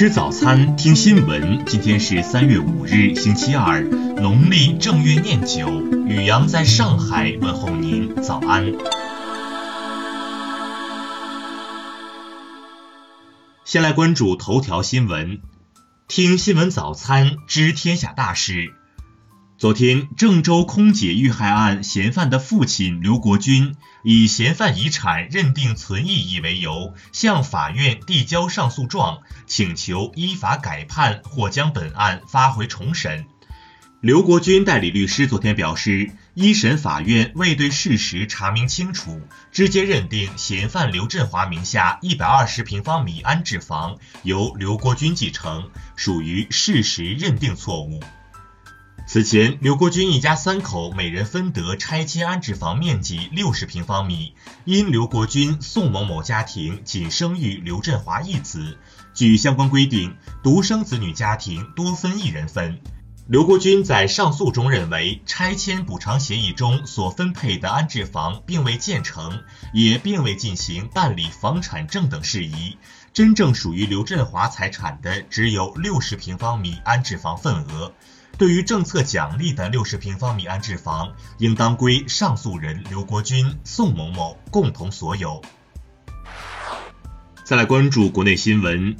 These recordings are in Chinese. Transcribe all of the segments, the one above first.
吃早餐，听新闻。今天是三月五日，星期二，农历正月念九。宇阳在上海问候您，早安。先来关注头条新闻，听新闻早餐知天下大事。昨天，郑州空姐遇害案嫌犯的父亲刘国军以嫌犯遗产认定存异议为由，向法院递交上诉状，请求依法改判或将本案发回重审。刘国军代理律师昨天表示，一审法院未对事实查明清楚，直接认定嫌犯刘振华名下一百二十平方米安置房由刘国军继承，属于事实认定错误。此前，刘国军一家三口每人分得拆迁安置房面积六十平方米，因刘国军、宋某某家庭仅生育刘振华一子，据相关规定，独生子女家庭多分一人份。刘国军在上诉中认为，拆迁补偿协议中所分配的安置房并未建成，也并未进行办理房产证等事宜，真正属于刘振华财产的只有六十平方米安置房份额。对于政策奖励的六十平方米安置房，应当归上诉人刘国军、宋某某共同所有。再来关注国内新闻。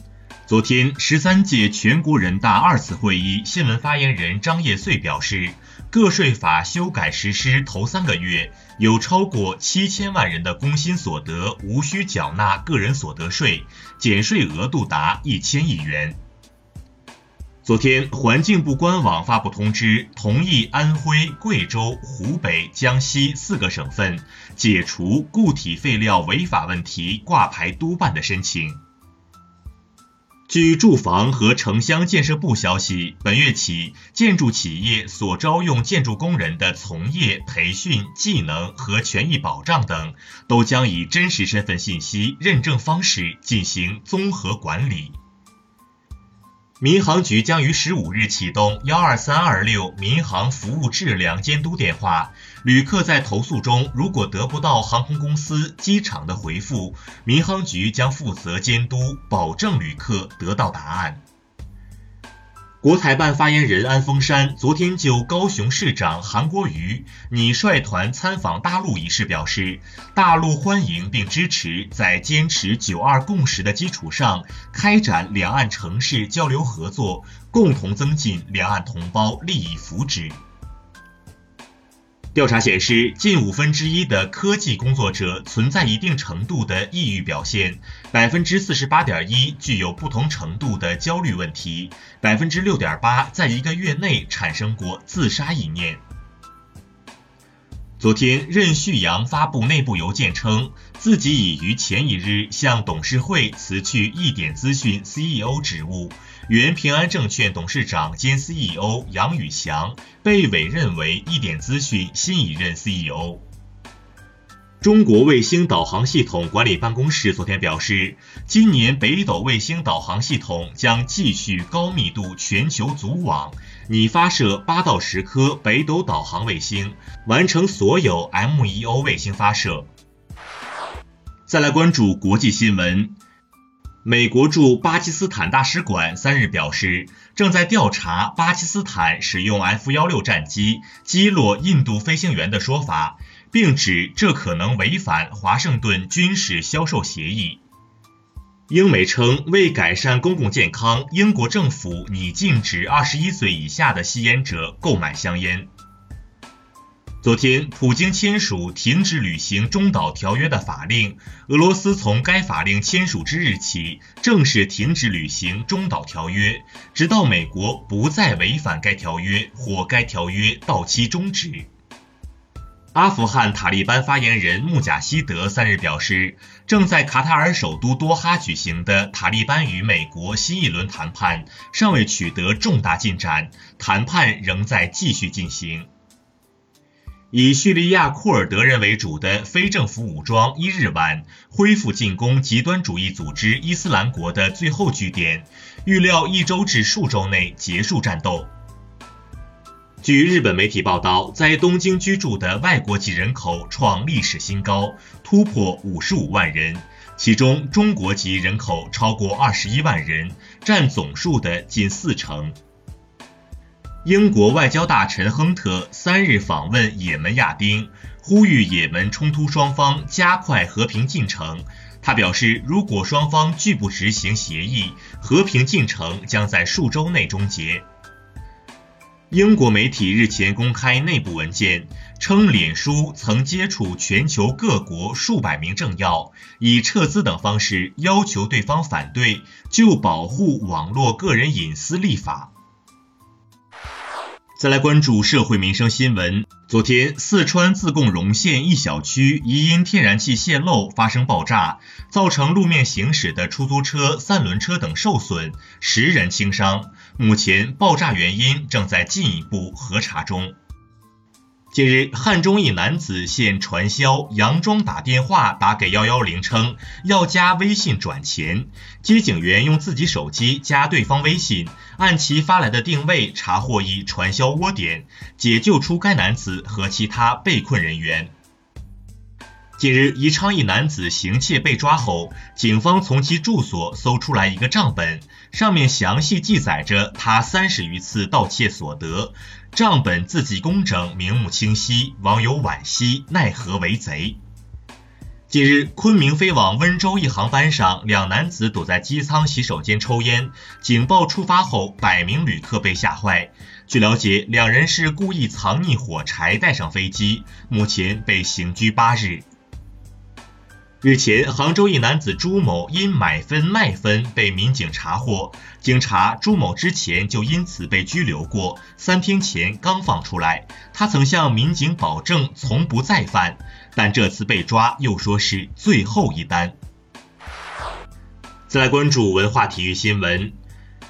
昨天，十三届全国人大二次会议新闻发言人张业遂表示，个税法修改实施头三个月，有超过七千万人的工薪所得无需缴纳个人所得税，减税额度达一千亿元。昨天，环境部官网发布通知，同意安徽、贵州、湖北、江西四个省份解除固体废料违法问题挂牌督办的申请。据住房和城乡建设部消息，本月起，建筑企业所招用建筑工人的从业、培训、技能和权益保障等，都将以真实身份信息认证方式进行综合管理。民航局将于十五日启动幺二三二六民航服务质量监督电话，旅客在投诉中如果得不到航空公司、机场的回复，民航局将负责监督，保证旅客得到答案。国台办发言人安峰山昨天就高雄市长韩国瑜拟率团参访大陆一事表示，大陆欢迎并支持在坚持“九二共识”的基础上，开展两岸城市交流合作，共同增进两岸同胞利益福祉。调查显示，近五分之一的科技工作者存在一定程度的抑郁表现，百分之四十八点一具有不同程度的焦虑问题，百分之六点八在一个月内产生过自杀意念。昨天，任旭阳发布内部邮件称，自己已于前一日向董事会辞去一点资讯 CEO 职务。原平安证券董事长兼 CEO 杨宇翔被委任为一点资讯新一任 CEO。中国卫星导航系统管理办公室昨天表示，今年北斗卫星导航系统将继续高密度全球组网，拟发射八到十颗北斗导航卫星，完成所有 MEO 卫星发射。再来关注国际新闻。美国驻巴基斯坦大使馆三日表示，正在调查巴基斯坦使用 F 幺六战机击落印度飞行员的说法，并指这可能违反华盛顿军事销售协议。英媒称，为改善公共健康，英国政府拟禁止二十一岁以下的吸烟者购买香烟。昨天，普京签署停止履行中导条约的法令。俄罗斯从该法令签署之日起，正式停止履行中导条约，直到美国不再违反该条约或该条约到期终止。阿富汗塔利班发言人穆贾希德三日表示，正在卡塔尔首都多哈举行的塔利班与美国新一轮谈判尚未取得重大进展，谈判仍在继续进行。以叙利亚库尔德人为主的非政府武装一日晚恢复进攻极端主义组织伊斯兰国的最后据点，预料一周至数周内结束战斗。据日本媒体报道，在东京居住的外国籍人口创历史新高，突破五十五万人，其中中国籍人口超过二十一万人，占总数的近四成。英国外交大臣亨特三日访问也门亚丁，呼吁也门冲突双方加快和平进程。他表示，如果双方拒不执行协议，和平进程将在数周内终结。英国媒体日前公开内部文件，称脸书曾接触全球各国数百名政要，以撤资等方式要求对方反对就保护网络个人隐私立法。再来关注社会民生新闻。昨天，四川自贡荣县一小区疑因天然气泄漏发生爆炸，造成路面行驶的出租车、三轮车等受损，十人轻伤。目前，爆炸原因正在进一步核查中。近日，汉中一男子现传销，佯装打电话打给幺幺零，称要加微信转钱。接警员用自己手机加对方微信，按其发来的定位查获一传销窝点，解救出该男子和其他被困人员。近日，宜昌一男子行窃被抓后，警方从其住所搜出来一个账本，上面详细记载着他三十余次盗窃所得。账本字迹工整，名目清晰，网友惋惜奈何为贼。近日，昆明飞往温州一航班上，两男子躲在机舱洗手间抽烟，警报触发后，百名旅客被吓坏。据了解，两人是故意藏匿火柴带上飞机，目前被刑拘八日。日前，杭州一男子朱某因买分卖分被民警查获。经查，朱某之前就因此被拘留过，三天前刚放出来。他曾向民警保证从不再犯，但这次被抓又说是最后一单。再来关注文化体育新闻，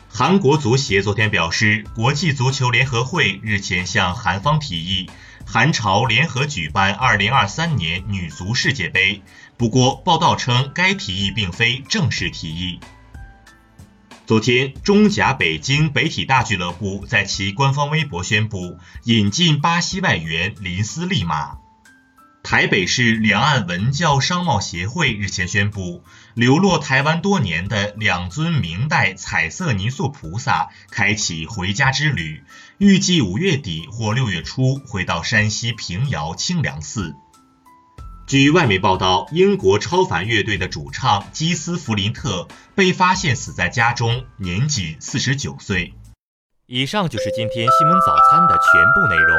韩国足协昨天表示，国际足球联合会日前向韩方提议。韩朝联合举办2023年女足世界杯，不过报道称该提议并非正式提议。昨天，中甲北京北体大俱乐部在其官方微博宣布引进巴西外援林斯利马。台北市两岸文教商贸协会日前宣布，流落台湾多年的两尊明代彩色泥塑菩萨开启回家之旅，预计五月底或六月初回到山西平遥清凉寺。据外媒报道，英国超凡乐队的主唱基斯弗林特被发现死在家中，年仅四十九岁。以上就是今天新闻早餐的全部内容。